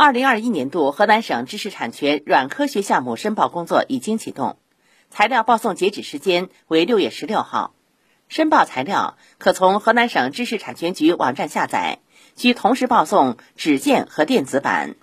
二零二一年度河南省知识产权软科学项目申报工作已经启动，材料报送截止时间为六月十六号。申报材料可从河南省知识产权局网站下载，需同时报送纸件和电子版。